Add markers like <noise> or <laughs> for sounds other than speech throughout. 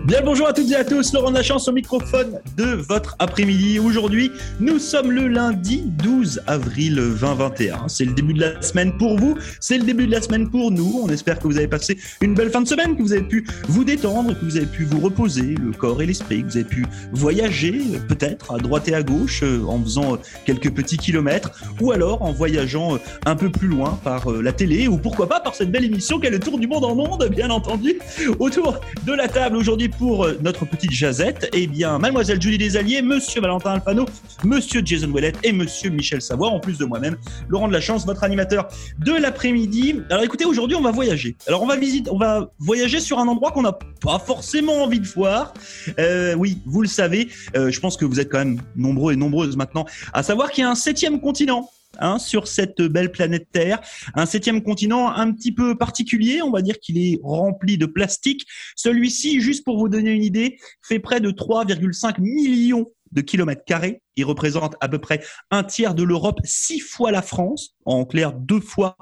Bien bonjour à toutes et à tous, Laurent Lachance au microphone de votre après-midi. Aujourd'hui, nous sommes le lundi 12 avril 2021. C'est le début de la semaine pour vous, c'est le début de la semaine pour nous. On espère que vous avez passé une belle fin de semaine, que vous avez pu vous détendre, que vous avez pu vous reposer, le corps et l'esprit, que vous avez pu voyager peut-être à droite et à gauche euh, en faisant quelques petits kilomètres ou alors en voyageant un peu plus loin par euh, la télé ou pourquoi pas par cette belle émission qu'est le Tour du monde en monde, bien entendu. Autour de la table aujourd'hui pour euh, notre petite jazette, eh bien, mademoiselle Julie Desalliés, monsieur Valentin Alfano, monsieur Jason Ouellet et monsieur Michel Savoie, en plus de moi-même, Laurent de la Chance, votre animateur de l'après-midi. Alors écoutez, aujourd'hui, on va voyager. Alors on va visiter, on va voyager sur un endroit qu'on n'a pas forcément envie de voir. Euh, oui, vous le savez, euh, je pense que vous êtes quand même nombreux et nombreuses maintenant à savoir qu'il y a un septième continent Hein, sur cette belle planète Terre. Un septième continent un petit peu particulier, on va dire qu'il est rempli de plastique. Celui-ci, juste pour vous donner une idée, fait près de 3,5 millions de kilomètres carrés. Il représente à peu près un tiers de l'Europe, six fois la France, en clair deux fois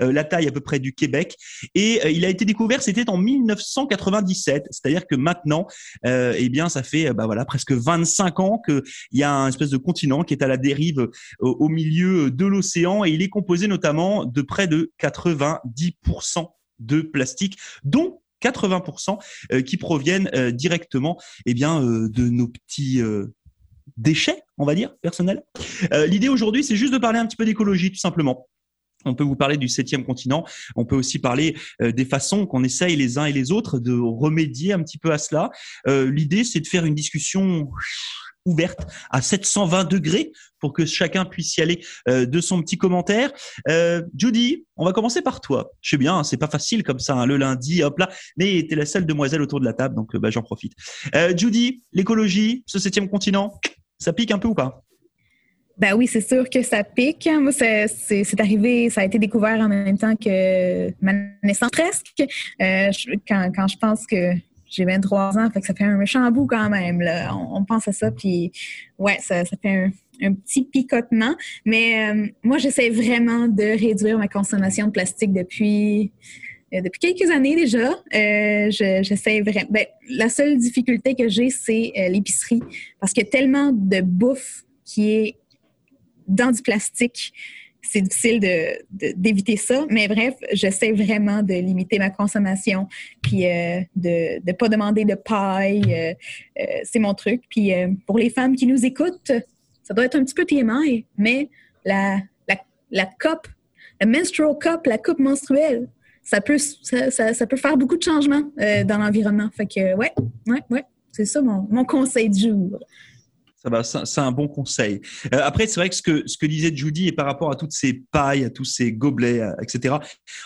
euh, la taille à peu près du Québec. Et euh, il a été découvert, c'était en 1997, c'est-à-dire que maintenant, euh, eh bien, ça fait bah voilà presque 25 ans qu'il y a un espèce de continent qui est à la dérive au milieu de l'océan et il est composé notamment de près de 90% de plastique, dont 80% qui proviennent directement eh bien de nos petits déchets, on va dire, personnels. Euh, l'idée aujourd'hui, c'est juste de parler un petit peu d'écologie, tout simplement. On peut vous parler du septième continent. On peut aussi parler euh, des façons qu'on essaye les uns et les autres de remédier un petit peu à cela. Euh, l'idée, c'est de faire une discussion ouverte à 720 degrés pour que chacun puisse y aller de son petit commentaire. Judy, on va commencer par toi. Je sais bien, c'est pas facile comme ça hein, le lundi, hop là, mais tu es la seule demoiselle autour de la table, donc bah, j'en profite. Judy, l'écologie, ce septième continent, ça pique un peu ou pas? Ben oui, c'est sûr que ça pique. Moi, c'est arrivé, ça a été découvert en même temps que ma naissance presque. Euh, quand, quand, je pense que j'ai 23 ans, fait ça fait un méchant bout quand même. Là. On, pense à ça, puis ouais, ça, fait un, petit picotement. Mais euh, moi, j'essaie vraiment de réduire ma consommation de plastique depuis euh, depuis quelques années déjà. Euh, J'essaie vraiment. La seule difficulté que j'ai, c'est l'épicerie. Parce qu'il y a tellement de bouffe qui est dans du plastique. C'est difficile d'éviter ça. Mais bref, j'essaie vraiment de limiter ma consommation. Puis euh, de ne pas demander de paille. c'est mon truc. Puis pour les femmes qui nous écoutent, ça doit être un petit peu TMI, mais la, la, la coupe, la menstrual cup, la coupe menstruelle, ça peut, ça, peut faire beaucoup de changements euh, dans l'environnement. Fait que, ouais, ouais, ouais, c'est ça mon, mon conseil du jour. Ça va, c'est un bon conseil. Euh, après, c'est vrai que ce, que disait Judy et par rapport à toutes ces pailles, à tous ces gobelets, etc.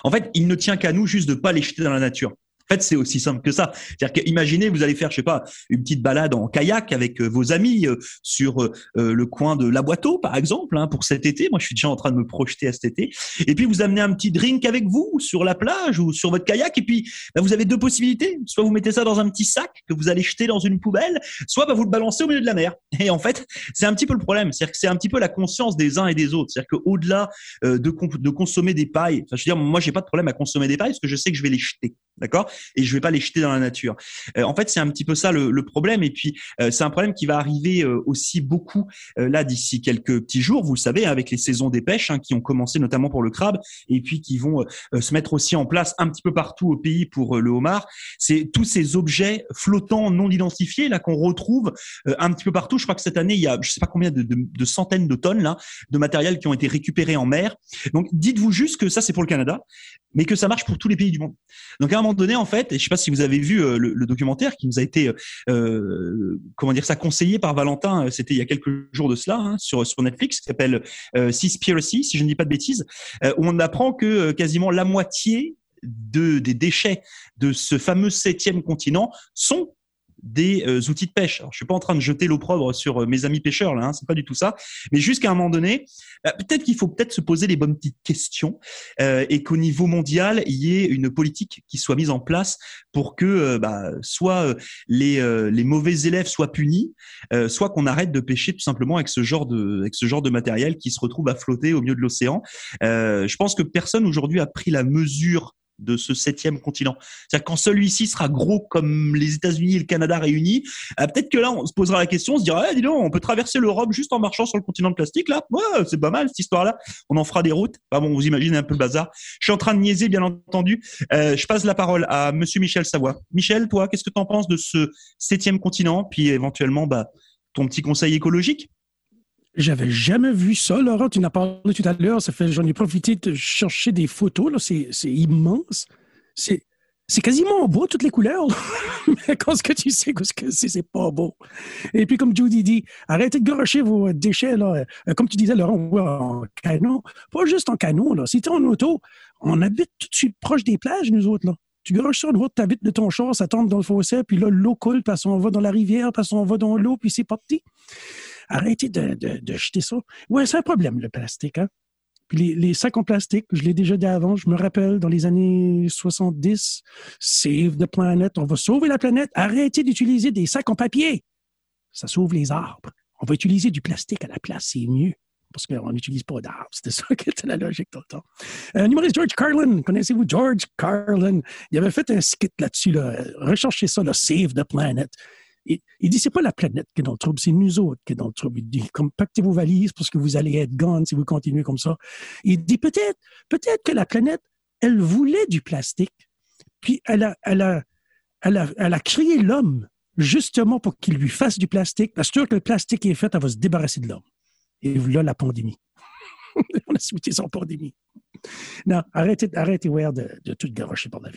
En fait, il ne tient qu'à nous juste de pas les jeter dans la nature. En fait, c'est aussi simple que ça. C'est-à-dire que imaginez, vous allez faire, je sais pas, une petite balade en kayak avec euh, vos amis euh, sur euh, le coin de la Boiteau, par exemple, hein, pour cet été. Moi, je suis déjà en train de me projeter à cet été. Et puis, vous amenez un petit drink avec vous sur la plage ou sur votre kayak. Et puis, bah, vous avez deux possibilités. Soit vous mettez ça dans un petit sac que vous allez jeter dans une poubelle, soit bah, vous le balancez au milieu de la mer. Et en fait, c'est un petit peu le problème. C'est-à-dire que c'est un petit peu la conscience des uns et des autres. C'est-à-dire qu'au-delà de, de consommer des pailles, enfin, je veux dire, moi, j'ai pas de problème à consommer des pailles parce que je sais que je vais les jeter. D'accord? Et je vais pas les jeter dans la nature. Euh, en fait, c'est un petit peu ça le, problème. Et puis, euh, c'est un problème qui va arriver euh, aussi beaucoup là d'ici quelques petits jours. Vous le savez, avec les saisons des pêches hein, qui ont commencé notamment pour le crabe et puis qui vont se mettre aussi en place un petit peu partout au pays pour le homard. C'est tous ces objets flottants non identifiés là qu'on retrouve un petit peu partout. Je crois que cette année, il y a je sais pas combien de, de centaines de tonnes là de matériel qui ont été récupérés en mer. Donc, dites-vous juste que ça, c'est pour le Canada, mais que ça marche pour tous les pays du monde. Donc, à un moment donné, en fait, et je sais pas si vous avez vu euh, le, documentaire qui nous a été, euh, comment dire ça, conseillé par Valentin, euh, c'était il y a quelques jours de cela, hein, sur, Netflix, qui s'appelle euh, si je ne dis pas de bêtises, où on apprend que quasiment la moitié de, des déchets de ce fameux septième continent sont des euh, outils de pêche. Alors, je suis pas en train de jeter l'opprobre sur euh, mes amis pêcheurs là, hein, c'est pas du tout ça. Mais jusqu'à un moment donné, bah, peut-être qu'il faut peut-être se poser les bonnes petites questions euh, et qu'au niveau mondial, il y ait une politique qui soit mise en place pour que bah, soit les, les mauvais élèves soient punis, soit qu'on arrête de pêcher tout simplement avec ce genre de avec ce genre de matériel qui se retrouve à flotter au milieu de l'océan. je pense que personne aujourd'hui a pris la mesure de ce septième continent. C'est-à-dire quand celui-ci sera gros comme les États-Unis et le Canada réunis, euh, peut-être que là on se posera la question, on se dira, eh, dis donc, on peut traverser l'Europe juste en marchant sur le continent de plastique là. Ouais, c'est pas mal cette histoire-là. On en fera des routes. Bah bon, vous imaginez un peu le bazar. Je suis en train de niaiser, bien entendu. Euh, je passe la parole à Monsieur Michel Savoie. Michel, toi, qu'est-ce que tu en penses de ce septième continent, puis éventuellement, bah, ton petit conseil écologique? J'avais jamais vu ça, Laurent. Tu en as parlé tout à l'heure. J'en ai profité de chercher des photos. C'est, immense. C'est, quasiment beau, toutes les couleurs. <laughs> Mais quand ce que tu sais que c'est, c'est pas beau? Et puis, comme Judy dit, arrêtez de garocher vos déchets. Euh, comme tu disais, Laurent, en canot. Pas juste en canot, là. Si tu es en auto, on habite tout de suite proche des plages, nous autres, là. Tu garoches sur une route, tu habites de ton char, ça tombe dans le fossé, puis là, l'eau coule, puis on va dans la rivière, puis on va dans l'eau, puis c'est parti. Arrêtez de, de, jeter ça. Ouais, c'est un problème, le plastique. Hein? Puis les, sacs en plastique, je l'ai déjà dit avant, je me rappelle dans les années 70, Save the Planet, on va sauver la planète, arrêtez d'utiliser des sacs en papier. Ça sauve les arbres. On va utiliser du plastique à la place, c'est mieux. Parce qu'on n'utilise pas d'arbres. C'était ça qui était la logique tout le temps. Euh, numéro George Carlin. Connaissez-vous George Carlin? Il avait fait un skit là-dessus. Là. Recherchez ça, là, Save the Planet il, il dit c'est pas la planète qui est dans le trouble, c'est nous autres qui est dans le trouble. Il dit compactez vos valises parce que vous allez être gone si vous continuez comme ça. Il dit peut-être, peut-être que la planète, elle voulait du plastique, puis elle a, elle a, elle a, elle a créé l'homme justement pour qu'il lui fasse du plastique. Parce que le plastique est fait, elle va se débarrasser de l'homme. Et là, la pandémie. On a souhaité son pandémie. Non, arrêtez, arrêtez de, de tout garocher par la.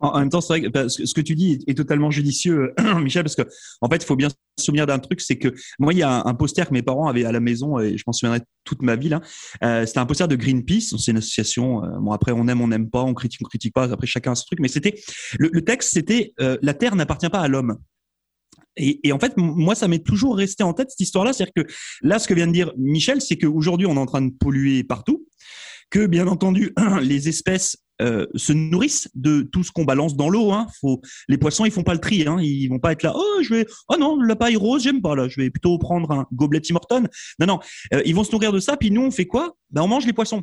En, même temps, c'est vrai que ce que tu dis est, totalement judicieux, <clears throat> Michel, parce que en fait, il faut bien se souvenir d'un truc, c'est que moi, il y a un, poster que mes parents avaient à la maison et je m'en souviendrai toute ma vie. Là. Euh, c'était un poster de Greenpeace. C'est une association. Euh, bon, après, on aime, on n'aime pas, on critique, on critique pas. Après, chacun a ce truc. Mais c'était le, le, texte, c'était euh, la Terre n'appartient pas à l'homme. Et, et, en fait, moi, ça m'est toujours resté en tête cette histoire-là. C'est-à-dire que là, ce que vient de dire Michel, c'est qu'aujourd'hui, on est en train de polluer partout, que bien entendu, <clears throat> les espèces euh, se nourrissent de tout ce qu'on balance dans l'eau. Hein. Faut, les poissons, ils font pas le tri. Hein. Ils vont pas être là. Oh, je vais. Oh non, la paille rose, j'aime pas là. Je vais plutôt prendre un gobelet Tim Horton. Non, non. Euh, ils vont se nourrir de ça. Puis nous, on fait quoi? Ben, on mange les poissons.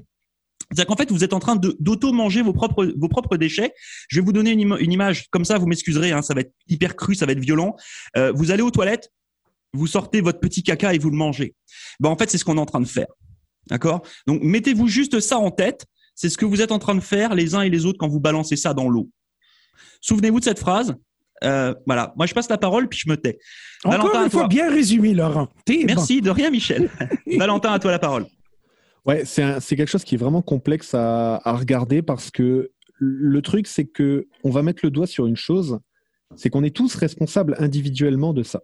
C'est-à-dire qu'en fait, vous êtes en train d'auto-manger vos propres, déchets. Je vais vous donner une, une image comme ça, vous m'excuserez, hein, ça va être hyper cru, ça va être violent. Euh, vous allez aux toilettes, vous sortez votre petit caca et vous le mangez. Ben, en fait, c'est ce qu'on est en train de faire. D'accord? Donc, mettez-vous juste ça en tête. C'est ce que vous êtes en train de faire les uns et les autres quand vous balancez ça dans l'eau. Souvenez-vous de cette phrase. Euh, voilà, moi je passe la parole puis je me tais. Encore Valentin, une fois, bien résumé, Laurent. Merci, de rien, Michel. <laughs> Valentin, à toi la parole. Ouais, c'est quelque chose qui est vraiment complexe à, à regarder parce que le truc, c'est que on va mettre le doigt sur une chose, c'est qu'on est tous responsables individuellement de ça.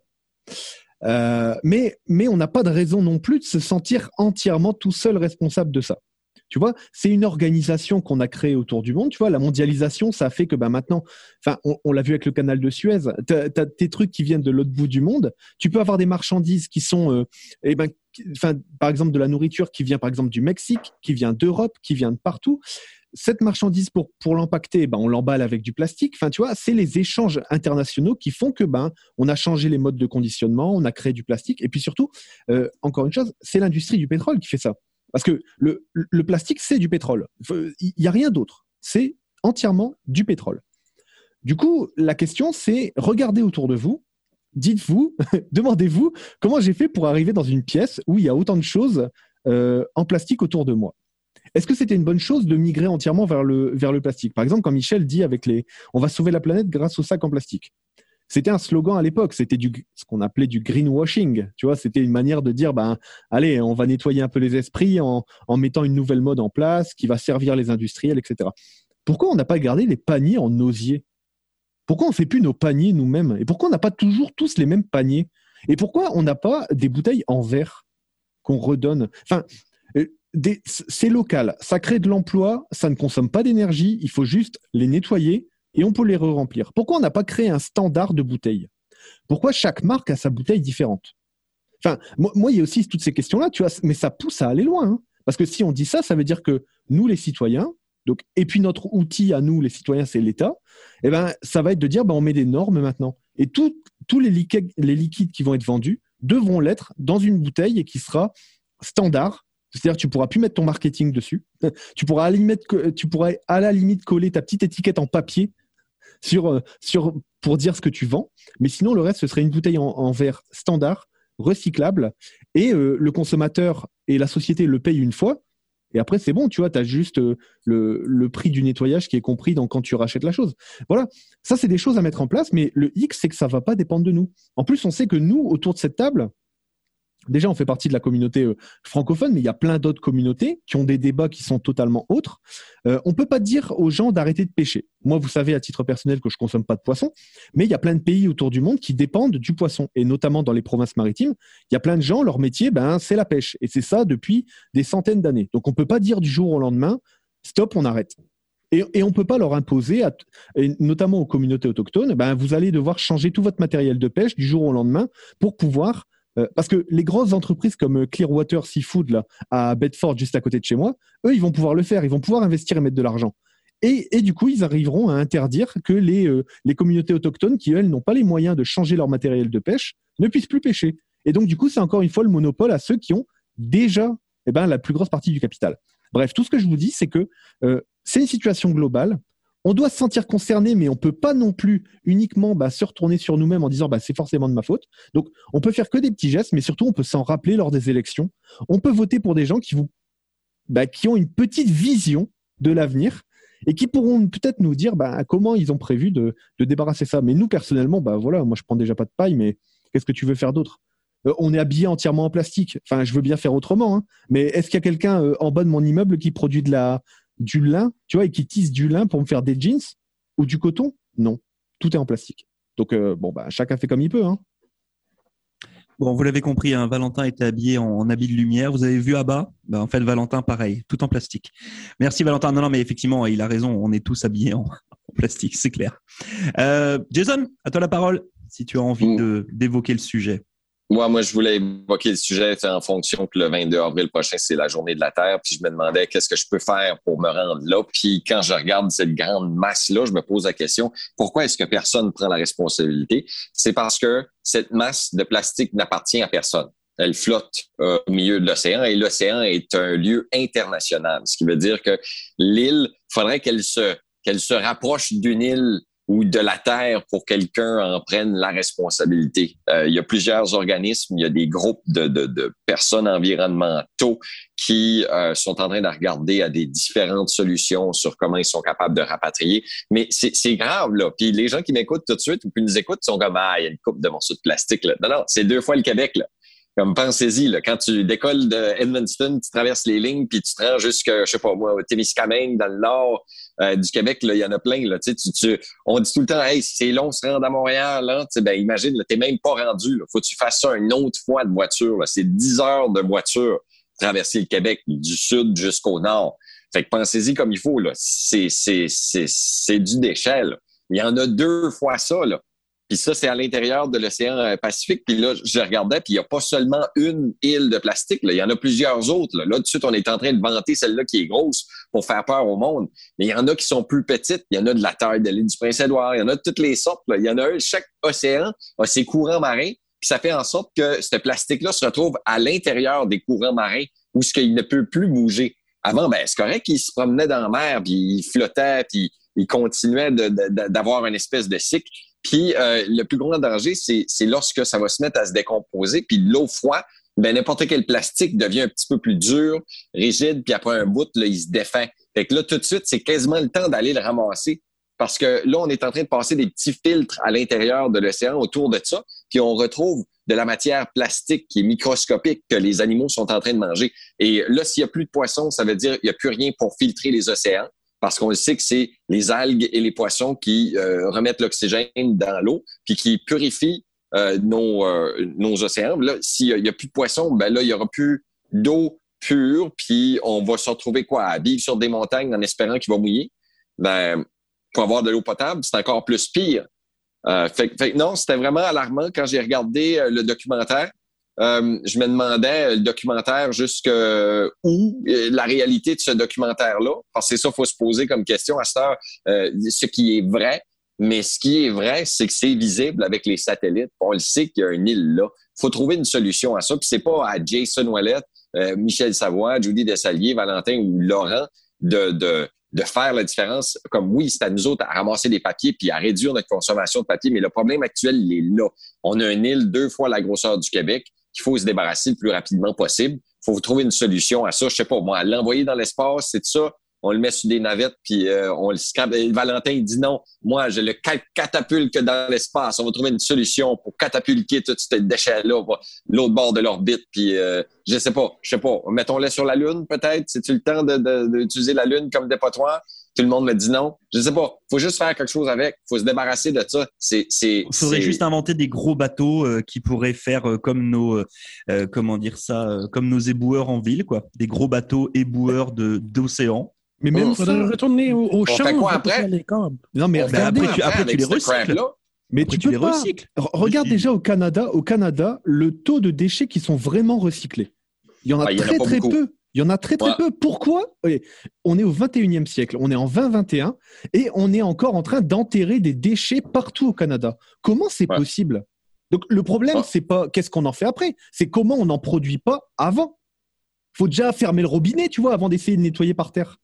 Euh, mais, mais on n'a pas de raison non plus de se sentir entièrement tout seul responsable de ça. Tu vois, c'est une organisation qu'on a créée autour du monde. Tu vois, la mondialisation, ça fait que ben, maintenant, on, l'a vu avec le canal de Suez, tu as, tes trucs qui viennent de l'autre bout du monde. Tu peux avoir des marchandises qui sont, euh, eh ben, par exemple, de la nourriture qui vient, par exemple, du Mexique, qui vient d'Europe, qui vient de partout cette marchandise pour pour l'impacter, ben on l'emballe avec du plastique. Enfin, tu vois, c'est les échanges internationaux qui font que ben on a changé les modes de conditionnement, on a créé du plastique, et puis surtout, euh, encore une chose, c'est l'industrie du pétrole qui fait ça. Parce que le, plastique, c'est du pétrole. Il n'y a rien d'autre. C'est entièrement du pétrole. Du coup, la question, c'est regardez autour de vous, dites-vous, <laughs> demandez-vous comment j'ai fait pour arriver dans une pièce où il y a autant de choses euh, en plastique autour de moi? Est-ce que c'était une bonne chose de migrer entièrement vers le, vers le plastique? Par exemple, quand Michel dit avec les on va sauver la planète grâce au sac en plastique. C'était un slogan à l'époque, c'était du ce qu'on appelait du greenwashing. Tu vois, c'était une manière de dire ben allez, on va nettoyer un peu les esprits en, mettant une nouvelle mode en place qui va servir les industriels, etc. Pourquoi on n'a pas gardé les paniers en osier? Pourquoi on fait plus nos paniers nous-mêmes? Et pourquoi on n'a pas toujours tous les mêmes paniers? Et pourquoi on n'a pas des bouteilles en verre qu'on redonne? Enfin, euh, c'est local, ça crée de l'emploi, ça ne consomme pas d'énergie, il faut juste les nettoyer et on peut les re-remplir. Pourquoi on n'a pas créé un standard de bouteilles Pourquoi chaque marque a sa bouteille différente? Enfin, moi, il y a aussi toutes ces questions-là, tu mais ça pousse à aller loin. Hein. parce que si on dit ça, ça veut dire que nous, les citoyens, donc, et puis notre outil à nous, les citoyens, c'est l'État, eh ben, ça va être de dire, ben, on met des normes maintenant. Et tous les, liquides, qui vont être vendus devront l'être dans une bouteille et qui sera standard C'est-à-dire tu pourras plus mettre ton marketing dessus. <laughs> tu pourras tu pourrais à la limite coller ta petite étiquette en papier sur, euh, sur, pour dire ce que tu vends. Mais sinon, le reste, ce serait une bouteille en, verre standard, recyclable, et euh, le consommateur et la société le payent une fois. Et après, c'est bon, tu vois, tu as juste euh, le, le, prix du nettoyage qui est compris dans quand tu rachètes la chose. Voilà, ça, c'est des choses à mettre en place, mais le X, c'est que ça va pas dépendre de nous. En plus, on sait que nous, autour de cette table, Déjà, on fait partie de la communauté euh, francophone, mais il y a plein d'autres communautés qui ont des débats qui sont totalement autres. Euh, on peut pas dire aux gens d'arrêter de pêcher. Moi, vous savez, à titre personnel, que je consomme pas de poisson, mais il y a plein de pays autour du monde qui dépendent du poisson, et notamment dans les provinces maritimes. Il y a plein de gens, leur métier, ben, c'est la pêche, et c'est ça depuis des centaines d'années. Donc, on peut pas dire du jour au lendemain, stop, on arrête. Et, et on ne peut pas leur imposer, notamment aux communautés autochtones, ben, vous allez devoir changer tout votre matériel de pêche du jour au lendemain pour pouvoir euh, parce que les grosses entreprises comme Clearwater Seafood là, à Bedford, juste à côté de chez moi, eux, ils vont pouvoir le faire. Ils vont pouvoir investir et mettre de l'argent. Et, et, du coup, ils arriveront à interdire que les, euh, les communautés autochtones, qui elles n'ont pas les moyens de changer leur matériel de pêche, ne puissent plus pêcher. Et donc, du coup, c'est encore une fois le monopole à ceux qui ont déjà eh ben, la plus grosse partie du capital. Bref, tout ce que je vous dis, c'est que euh, c'est une situation globale on doit se sentir concerné, mais on peut pas non plus uniquement bah, se retourner sur nous-mêmes en disant bah, c'est forcément de ma faute. Donc, on peut faire que des petits gestes, mais surtout, on peut s'en rappeler lors des élections. On peut voter pour des gens qui bah, ont une petite vision de l'avenir et qui pourront peut-être nous dire comment ils ont prévu de, débarrasser ça. Mais nous, personnellement, bah voilà, moi, je prends déjà pas de paille, mais qu'est-ce que tu veux faire d'autre? Euh, on est habillé entièrement en plastique. Enfin, je veux bien faire autrement, hein. mais est-ce qu'il y a quelqu'un euh, en bas de mon immeuble qui produit de la, du lin, tu vois, et qui tisse du lin pour me faire des jeans ou du coton? Non, tout est en plastique. Donc, euh, bon, bah, chacun fait comme il peut. Hein. Bon, vous l'avez compris, hein, Valentin était habillé en, habit de lumière. Vous avez vu à bas? Bah, En fait, Valentin, pareil, tout en plastique. Merci, Valentin. Non, non, mais effectivement, il a raison. On est tous habillés en, <laughs> plastique, c'est clair. Euh, Jason, à toi la parole, si tu as envie d'évoquer le sujet. Moi, moi, je voulais évoquer le sujet en fonction que le 22 avril prochain, c'est la journée de la Terre. Puis je me demandais qu'est-ce que je peux faire pour me rendre là. Puis quand je regarde cette grande masse-là, je me pose la question, pourquoi est-ce que personne prend la responsabilité? C'est parce que cette masse de plastique n'appartient à personne. Elle flotte euh, au milieu de l'océan et l'océan est un lieu international. Ce qui veut dire que l'île, faudrait qu'elle se, qu'elle se rapproche d'une île ou de la terre pour quelqu'un en prenne la responsabilité. Euh, il y a plusieurs organismes, il y a des groupes de, de, de personnes environnementaux qui euh, sont en train de regarder à des différentes solutions sur comment ils sont capables de rapatrier. Mais c'est grave, là. Puis les gens qui m'écoutent tout de suite ou qui nous écoutent sont comme, ah, il y a une coupe de morceaux de plastique, là. Non, non, c'est deux fois le Québec, là. Comme pensez-y, là, quand tu décolles de Edmundston, tu traverses les lignes, puis tu te rends jusqu'à, je sais pas moi, au Témiscamingue, dans le nord euh, du Québec, il y en a plein. Là, tu, tu, on dit tout le temps, hey, c'est long se rendre à Montréal. Là. Ben, imagine, tu n'es même pas rendu. Là. faut que tu fasses ça une autre fois de voiture. C'est 10 heures de voiture traverser le Québec du sud jusqu'au nord. Fait que pensez-y comme il faut. Là. C'est, du déchet. Il y en a deux fois ça. Là. Puis ça, c'est à l'intérieur de l'océan euh, Pacifique. Puis là, je regardais, puis il n'y a pas seulement une île de plastique. Là. Il y en a plusieurs autres. Là. tout de suite, on est en train de vanter celle-là qui est grosse pour faire peur au monde. Mais il y en a qui sont plus petites. Il y en a de la taille de l'île du Prince-Édouard. Il y en a de toutes les sortes. Là. Il y en a un. Chaque océan a ses courants marins. Puis ça fait en sorte que ce plastique-là se retrouve à l'intérieur des courants marins où ce qu'il ne peut plus bouger. Avant, ben, c'est correct qu'il se promenait dans la mer, puis il flottait, puis il continuait d'avoir une espèce de cycle. Puis euh, le plus grand danger, c'est lorsque ça va se mettre à se décomposer, puis l'eau froide, ben n'importe quel plastique devient un petit peu plus dur, rigide, puis après un bout, là, il se défait. Fait que là, tout de suite, c'est quasiment le temps d'aller le ramasser. Parce que là, on est en train de passer des petits filtres à l'intérieur de l'océan autour de ça, puis on retrouve de la matière plastique qui est microscopique que les animaux sont en train de manger. Et là, s'il n'y a plus de poissons, ça veut dire qu'il n'y a plus rien pour filtrer les océans parce qu'on sait que c'est les algues et les poissons qui euh, remettent l'oxygène dans l'eau, puis qui purifient euh, nos, euh, nos océans. Là, s'il n'y a, plus de poissons, ben là, il n'y aura plus d'eau pure, puis on va se retrouver quoi? À vivre sur des montagnes en espérant qu'il va mouiller? Ben, pour avoir de l'eau potable, c'est encore plus pire. fait, fait, non, c'était vraiment alarmant quand j'ai regardé le documentaire. Euh, je me demandais euh, le documentaire jusque où euh, la réalité de ce documentaire-là, parce que c'est ça faut se poser comme question à cette heure, ce qui est vrai. Mais ce qui est vrai, c'est que c'est visible avec les satellites. On le sait qu'il y a une île là. faut trouver une solution à ça. Puis c'est pas à Jason euh, Michel Savoie, Judy Dessalier, Valentin ou Laurent de, de, de faire la différence. Comme oui, c'est à nous autres à ramasser des papiers puis à réduire notre consommation de papier, mais le problème actuel, il est là. On a une île deux fois la grosseur du Québec qu'il faut se débarrasser le plus rapidement possible. Il faut trouver une solution à ça. Je sais pas, moi, l'envoyer dans l'espace, c'est ça on le met sur des navettes, puis euh, on le scrape. Valentin, il dit non, moi, je le catapulte dans l'espace. On va trouver une solution pour catapulter tout ce déchet-là, l'autre bord de l'orbite. Puis, euh, je sais pas, je sais pas. Mettons-le sur la Lune, peut-être. C'est-tu le temps d'utiliser la Lune comme dépotoir? Tout le monde me dit non. Je sais pas. Faut juste faire quelque chose avec. Faut se débarrasser de ça. C'est, c'est. Faudrait juste inventer des gros bateaux euh, qui pourraient faire euh, comme nos, comment dire ça, comme nos éboueurs en ville, quoi. Des gros bateaux éboueurs de d'océan mais même il faudrait retourner au, au champ quoi après? les. Non, mais après, tu, après tu les recycles. Mais tu, les recycles. Regarde déjà au Canada, au Canada, le taux de déchets qui sont vraiment recyclés. Il y en a très très peu. Il y en a très très peu. Pourquoi? On est au 21e siècle, on est en 2021 et on est encore en train d'enterrer des déchets partout au Canada. Comment c'est possible? Donc le problème, c'est pas qu'est-ce qu'on en fait après, c'est comment on n'en produit pas avant. Faut déjà fermer le robinet, tu vois, avant d'essayer de nettoyer par terre.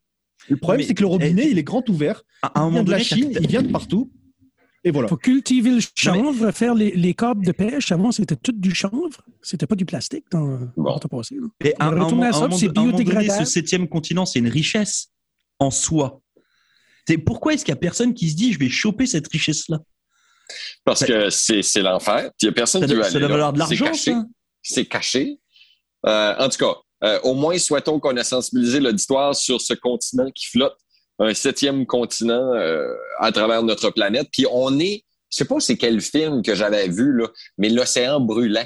Le problème, c'est que le robinet, il est grand ouvert. À il vient de la Chine, il vient de partout. Et voilà. Il faut cultiver le chanvre, faire les, les câbles de pêche. Avant, c'était tout du chanvre. C'était pas du plastique dans bon. le passé. Et à, un, à ça, c'est biodégradable. ce septième continent, c'est une richesse en soi. pourquoi est-ce qu'il y a personne qui se dit je vais choper cette richesse-là? Parce que c'est l'enfer. Il n'y a personne qui veut aller. Ça doit valoir de l'argent, C'est caché. Euh, en tout cas, euh, au moins, souhaitons qu'on ait sensibilisé l'auditoire sur ce continent qui flotte, un septième continent euh, à travers notre planète. Puis on est, je sais pas c'est quel film que j'avais vu, là, mais l'océan brûlant.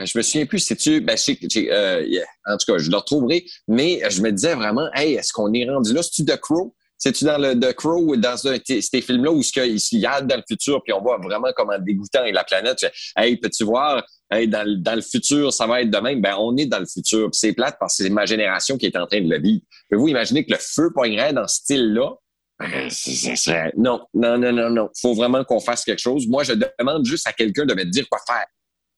Euh, je me souviens plus, c'est-tu, ben, en tout cas, je le retrouverai, mais je me disais vraiment, hey, est-ce qu'on est rendu là? C'est-tu The Crow? C'est-tu dans le The Crow dans ces films-là où il se garde dans le futur puis on voit vraiment comment dégoûtant est la planète? Hey, peux-tu voir dans, dans, le futur, ça va être de même? Ben, on est dans le futur. C'est plate parce que c'est ma génération qui est en train de le vivre. Pouvez-vous imaginer que le feu poignerait dans ce style-là? Ben, non, non, non, non, non. faut vraiment qu'on fasse quelque chose. Moi, je demande juste à quelqu'un de me dire quoi faire.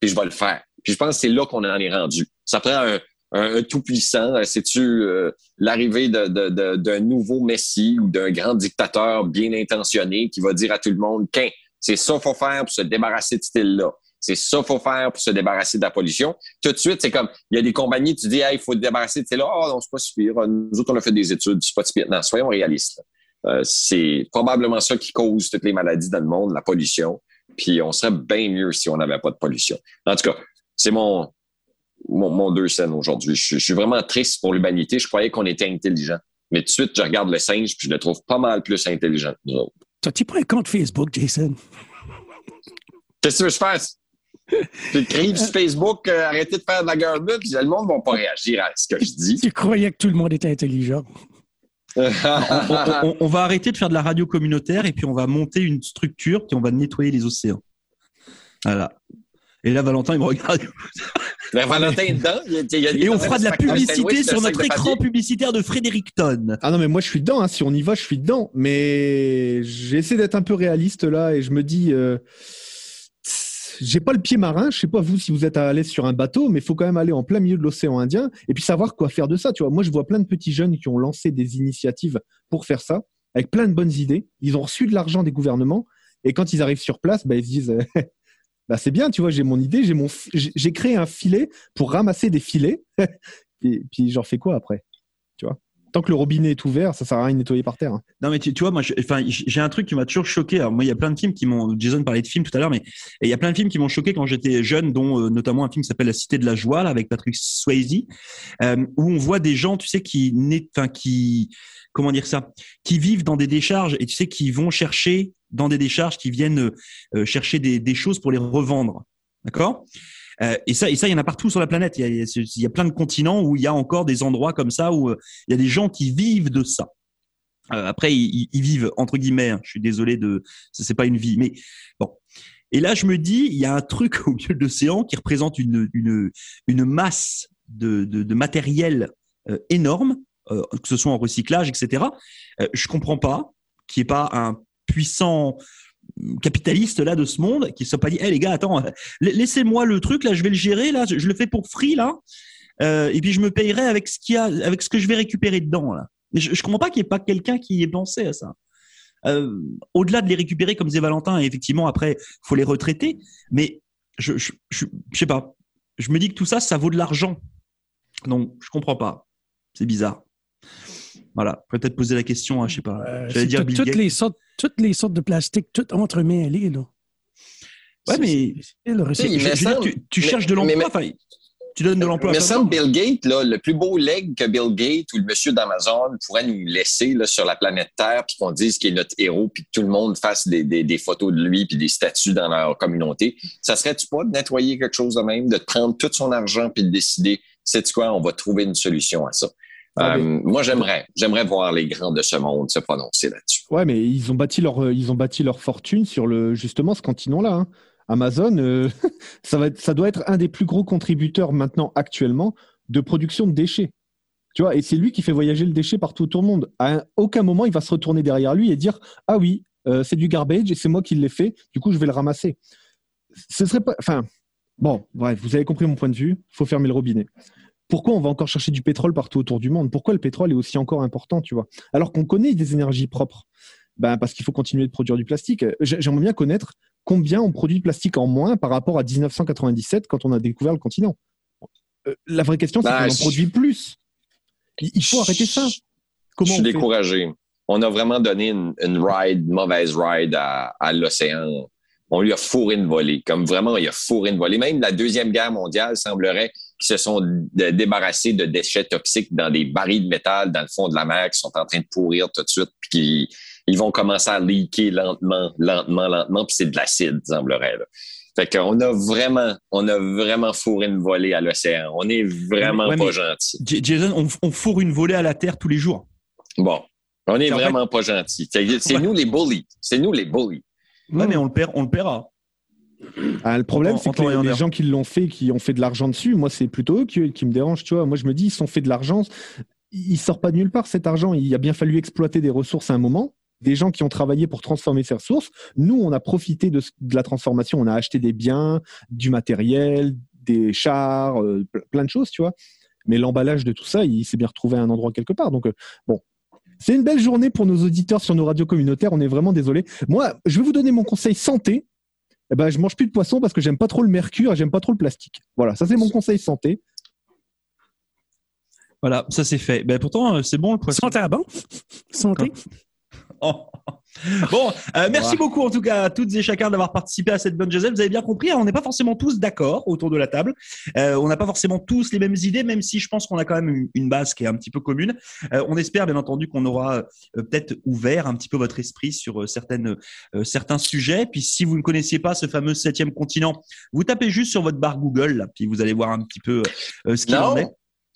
Puis je vais le faire. Puis je pense que c'est là qu'on en est rendu. Ça prend un, un, tout-puissant. C'est-tu euh, l'arrivée d'un de, de, nouveau messie ou d'un grand dictateur bien intentionné qui va dire à tout le monde qu'un, c'est ça qu'il faut faire pour se débarrasser de ce style-là. C'est ça qu'il faut faire pour se débarrasser de la pollution. Tout de suite, c'est comme, il y a des compagnies, tu dis, hey, il faut te débarrasser de là. Oh non, c'est pas si Nous autres, on a fait des études, c'est pas si Non, soyons réalistes. Euh, c'est probablement ça qui cause toutes les maladies dans le monde, la pollution. Puis on serait bien mieux si on n'avait pas de pollution. En tout cas, c'est mon, mon, deux scènes aujourd'hui. Je, suis vraiment triste pour l'humanité. Je croyais qu'on était intelligent. Mais tout de suite, je regarde le singe puis je le trouve pas mal plus intelligent que nous autres. T'as-tu pas un compte Facebook, Jason? Qu'est-ce que tu veux que je fasse? J'écris sur Facebook, euh, arrêtez de faire de la gueule puis le monde ne va pas réagir à ce que je dis. Tu croyais que tout le monde était intelligent? on, va arrêter de faire de la radio communautaire et puis on va monter une structure puis on va nettoyer les océans. Voilà. Et là, Valentin, il me regarde. Valentin est dedans. et on fera de la publicité sur notre écran publicitaire de Fredericton. Ah non, mais moi, je suis dedans. Hein. Si on y va, je suis dedans. Mais j'essaie d'être un peu réaliste là et je me dis. Euh j'ai pas le pied marin. Je sais pas vous si vous êtes à l'aise sur un bateau, mais il faut quand même aller en plein milieu de l'océan Indien et puis savoir quoi faire de ça. Tu vois, moi je vois plein de petits jeunes qui ont lancé des initiatives pour faire ça, avec plein de bonnes idées. Ils ont reçu de l'argent des gouvernements et quand ils arrivent sur place, bah, ils se disent. <laughs> bah c'est bien, tu vois, j'ai mon idée, j'ai mon, j'ai créé un filet pour ramasser des filets, <laughs> et puis j'en fais quoi après, tu vois? Tant que le robinet est ouvert, ça sert à rien de nettoyer par terre. Hein. Non, mais tu, vois, moi, j'ai un truc qui m'a toujours choqué. Alors, moi, il y a plein de films qui m'ont. Jason parlait de films tout à l'heure, mais il y a plein de films qui m'ont choqué quand j'étais jeune, dont euh, notamment un film qui s'appelle La Cité de la Joie, là, avec Patrick Swayze, euh, où on voit des gens, tu sais, qui, enfin, qui, comment dire ça, qui vivent dans des décharges et tu sais, qui vont chercher dans des décharges, qui viennent euh, chercher des, des choses pour les revendre. D'accord? Euh, et ça, et ça, il y en a partout sur la planète. Il y, a, il y a plein de continents où il y a encore des endroits comme ça où euh, il y a des gens qui vivent de ça. Après, ils, ils, vivent entre guillemets. Hein, je suis désolé de, c'est pas une vie, mais bon. Et là, je me dis, il y a un truc <laughs> au milieu de l'océan qui représente une une une masse de de, de matériel énorme, que ce soit en recyclage, etc. je comprends pas qu'il n'y ait pas un puissant capitaliste là de ce monde qui se sont pas dit, hé les gars, attends, laissez-moi le truc là, je vais le gérer là, je, le fais pour free là. euh, et puis je me payerai avec ce qu'il y a, avec ce que je vais récupérer dedans là. Je, je comprends pas qu'il n'y ait pas quelqu'un qui ait pensé à ça. Euh, au-delà de les récupérer comme disait Valentin, et effectivement après faut les retraiter, mais je, je, je, je sais pas. Je me dis que tout ça, ça vaut de l'argent. Donc je comprends pas. C'est bizarre. Voilà, peut-être poser la question, hein, je sais pas. Euh, J'allais dire Bill toutes, Gates. les sortes, toutes les sortes de plastique, toutes entremêlées. Là. Ouais, mais- c'est- c'est le Tu sais, recyclage. il Je- me semble- tu, tu mais- cherches de l'emploi, enfin, tu donnes de l'emploi. plein de semble. Bill Gates, là, le plus beau leg que Bill Gates ou le monsieur d'Amazon pourrait nous laisser là, sur la planète Terre, puis qu'on dise qu'il est notre héros, puis que tout le monde fasse des, des- des photos de lui, puis des statues dans leur communauté, ça serait-tu pas de nettoyer quelque chose de même, de prendre tout son argent, puis de décider, c'est quoi, on va trouver une solution à ça? Ah, Euh, moi, j'aimerais, j'aimerais voir les grands de ce monde se prononcer là-dessus. Ouais, mais ils ont bâti leur, euh, ils ont bâti leur fortune sur le, justement ce continent-là. hein. Amazon, euh, <laughs> ça, va être, ça doit être un des plus gros contributeurs maintenant, actuellement, de production de déchets. Tu vois, et c'est lui qui fait voyager le déchet partout autour du monde. À un- aucun moment, il va se retourner derrière lui et dire Ah oui, euh, c'est du garbage et c'est moi qui l'ai fait, du coup, je vais le ramasser. Ce serait pas. Enfin, bon, bref, vous avez compris mon point de vue, faut fermer le robinet. Pourquoi on va encore chercher du pétrole partout autour du monde? Pourquoi le pétrole est aussi encore important, tu vois? Alors qu'on connaît des énergies propres. Ben, parce qu'il faut continuer de produire du plastique. J'ai- J'aimerais bien connaître combien on produit de plastique en moins par rapport à 1997 quand on a découvert le continent. Euh, La vraie question, c'est Ben, qu'on en produit plus. Il faut arrêter ça. Comment je suis on découragé. On a vraiment donné une, une ride, une mauvaise ride à, à l'océan. On lui a fourré une volée. Comme vraiment, il a fourré une volée. Même la Deuxième Guerre mondiale semblerait qu'ils se sont dé- débarrassés de déchets toxiques dans des barils de métal dans le fond de la mer qui sont en train de pourrir tout de suite. Puis qu'ils- ils vont commencer à leaker lentement, lentement, lentement. Puis c'est de l'acide, semblerait. Là. Fait qu'on a vraiment, on a vraiment fourré une volée à l'océan. On est vraiment Ouais, pas gentil. Jason, on, on fourre une volée à la terre tous les jours. Bon. On est fait- vraiment pas gentil. C'est c'est Ouais. nous les bullies. C'est nous les bullies. Ouais, mais on le perd, on le paiera. Ah, le problème, c'est que les, gens qui l'ont fait, qui ont fait de l'argent dessus, moi, c'est plutôt eux qui, qui me dérangent, tu vois. Moi, je me dis, ils se sont fait de l'argent. Il sort pas de nulle part, cet argent. Il a bien fallu exploiter des ressources à un moment. Des gens qui ont travaillé pour transformer ces ressources. Nous, on a profité de, ce- de la transformation. On a acheté des biens, du matériel, des chars, euh, ple- plein de choses, tu vois. Mais l'emballage de tout ça, il s'est bien retrouvé à un endroit quelque part. Donc, euh, bon. C'est une belle journée pour nos auditeurs sur nos radios communautaires. On est vraiment désolé. Moi, je vais vous donner mon conseil santé eh ben, je mange plus de poisson parce que j'aime pas trop le mercure et j'aime pas trop le plastique. Voilà, ça c'est mon conseil santé. Voilà, ça c'est fait. Ben, pourtant, euh, c'est bon le poisson. Santé à bon? Santé. <laughs> Oh. Bon, euh, merci Ouais. beaucoup en tout cas à toutes et chacun d'avoir participé à cette bonne Joseph. Vous avez bien compris, hein, on n'est pas forcément tous d'accord autour de la table. Euh, on n'a pas forcément tous les mêmes idées, même si je pense qu'on a quand même une, une base qui est un petit peu commune. Euh, on espère bien entendu qu'on aura euh, peut-être ouvert un petit peu votre esprit sur euh, certaines, euh, certains sujets. Puis si vous ne connaissiez pas ce fameux septième continent, vous tapez juste sur votre barre Google, là, puis vous allez voir un petit peu euh, ce qu'il en est.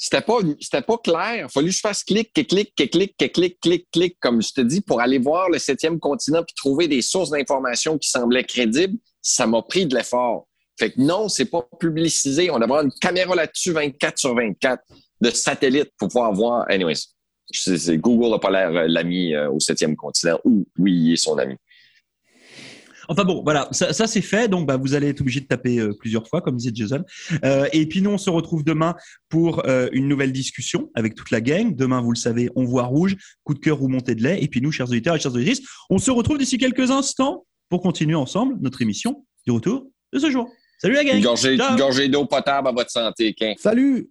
C'était pas, c'était pas clair. Il fallu que je fasse clic, clic, clic, clic, clic, clic, clic, clic, comme je te dis, pour aller voir le septième continent puis trouver des sources d'informations qui semblaient crédibles. Ça m'a pris de l'effort. Fait que non, c'est pas publicisé. On vraiment une caméra là-dessus 24 sur 24 de satellite pour pouvoir voir. Anyways, Google n'a pas l'air euh, l'ami euh, au septième continent ou oui, il est son ami. Enfin bon, voilà, ça, ça, c'est fait. Donc, bah, vous allez être obligé de taper euh, plusieurs fois, comme disait Jason. Euh, et puis nous, on se retrouve demain pour euh, une nouvelle discussion avec toute la gang. Demain, vous le savez, on voit rouge, coup de cœur ou montée de lait. Et puis nous, chers auditeurs et chers auditrices, on se retrouve d'ici quelques instants pour continuer ensemble notre émission du retour de ce jour. Salut la gang. Une gorgée, gorgée d'eau potable à votre santé, Quin. Salut